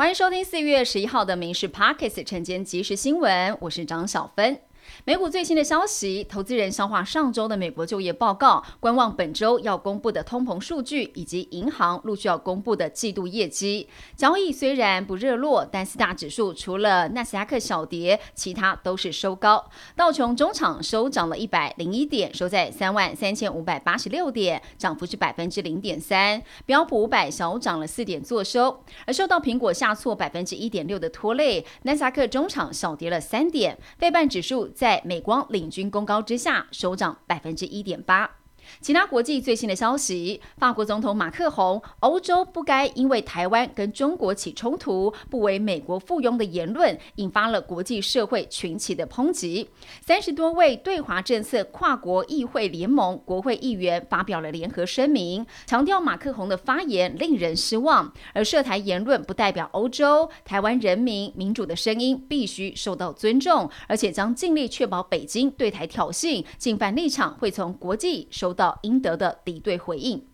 欢迎收听四月十一号的《民事 Pockets》晨间即时新闻，我是张小芬。美股最新的消息，投资人消化上周的美国就业报告，观望本周要公布的通膨数据，以及银行陆续要公布的季度业绩。交易虽然不热络，但四大指数除了纳斯达克小跌，其他都是收高。道琼中场收涨了一百零一点，收在三万三千五百八十六点，涨幅是百分之零点三。标普五百小涨了四点，做收。而受到苹果下挫百分之一点六的拖累，纳斯达克中场小跌了三点，费半指数。在美光领军功高之下，收涨百分之一点八。其他国际最新的消息，法国总统马克宏，欧洲不该因为台湾跟中国起冲突，不为美国附庸的言论，引发了国际社会群起的抨击。三十多位对华政策跨国议会联盟国会议员发表了联合声明，强调马克宏的发言令人失望，而涉台言论不代表欧洲台湾人民民主的声音必须受到尊重，而且将尽力确保北京对台挑衅、进犯立场会从国际收。到应得的敌对回应。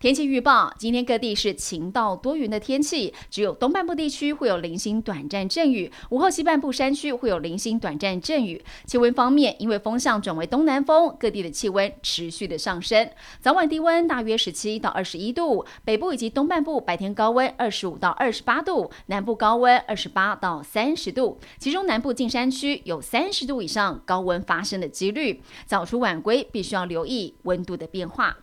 天气预报：今天各地是晴到多云的天气，只有东半部地区会有零星短暂阵雨，午后西半部山区会有零星短暂阵雨。气温方面，因为风向转为东南风，各地的气温持续的上升，早晚低温大约十七到二十一度，北部以及东半部白天高温二十五到二十八度，南部高温二十八到三十度，其中南部近山区有三十度以上高温发生的几率，早出晚归必须要留意温度的变化。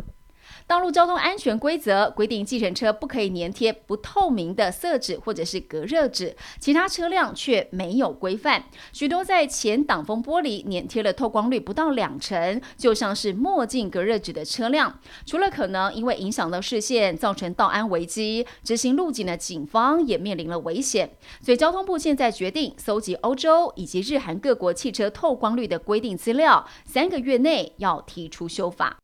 道路交通安全规则规定，计程车不可以粘贴不透明的色纸或者是隔热纸，其他车辆却没有规范。许多在前挡风玻璃粘贴了透光率不到两成，就像是墨镜隔热纸的车辆，除了可能因为影响到视线造成道安危机，执行路警的警方也面临了危险。所以交通部现在决定搜集欧洲以及日韩各国汽车透光率的规定资料，三个月内要提出修法。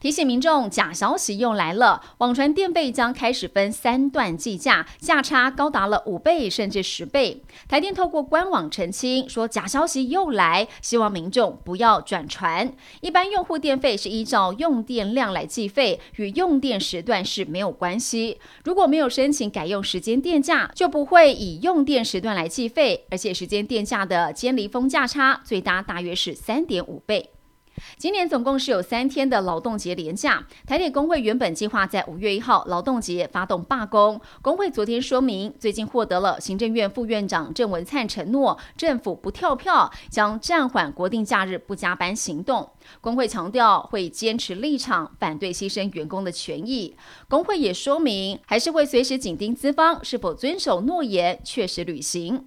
提醒民众，假消息又来了。网传电费将开始分三段计价，价差高达了五倍甚至十倍。台电透过官网澄清说，假消息又来，希望民众不要转传。一般用户电费是依照用电量来计费，与用电时段是没有关系。如果没有申请改用时间电价，就不会以用电时段来计费，而且时间电价的间离峰价差最大大约是三点五倍。今年总共是有三天的劳动节连假。台铁工会原本计划在五月一号劳动节发动罢工。工会昨天说明，最近获得了行政院副院长郑文灿承诺，政府不跳票，将暂缓国定假日不加班行动。工会强调会坚持立场，反对牺牲员工的权益。工会也说明，还是会随时紧盯资方是否遵守诺言，确实履行。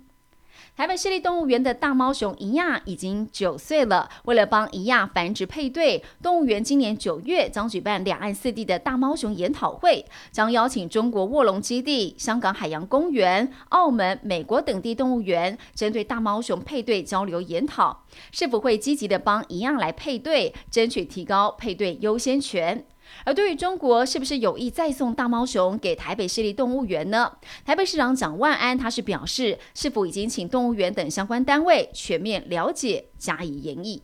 台北市立动物园的大猫熊一亚已经九岁了。为了帮一亚繁殖配对，动物园今年九月将举办两岸四地的大猫熊研讨会，将邀请中国卧龙基地、香港海洋公园、澳门、美国等地动物园，针对大猫熊配对交流研讨，是否会积极的帮一样来配对，争取提高配对优先权。而对于中国是不是有意再送大猫熊给台北市立动物园呢？台北市长蒋万安他是表示，是否已经请动物园等相关单位全面了解，加以研议。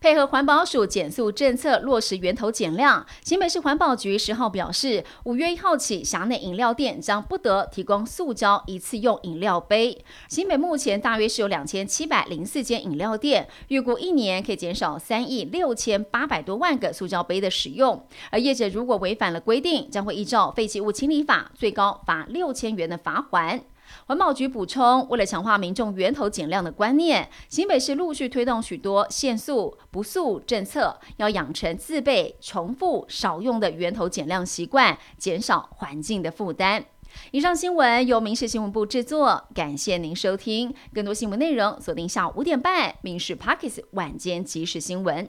配合环保署减速政策落实源头减量，新北市环保局十号表示，五月一号起，辖内饮料店将不得提供塑胶一次用饮料杯。新北目前大约是有两千七百零四间饮料店，预估一年可以减少三亿六千八百多万个塑胶杯的使用。而业者如果违反了规定，将会依照废弃物清理法，最高罚六千元的罚款。环保局补充，为了强化民众源头减量的观念，新北市陆续推动许多限速不速政策，要养成自备、重复、少用的源头减量习惯，减少环境的负担。以上新闻由民事新闻部制作，感谢您收听。更多新闻内容锁定下午五点半《民事 Pockets 晚间即时新闻》。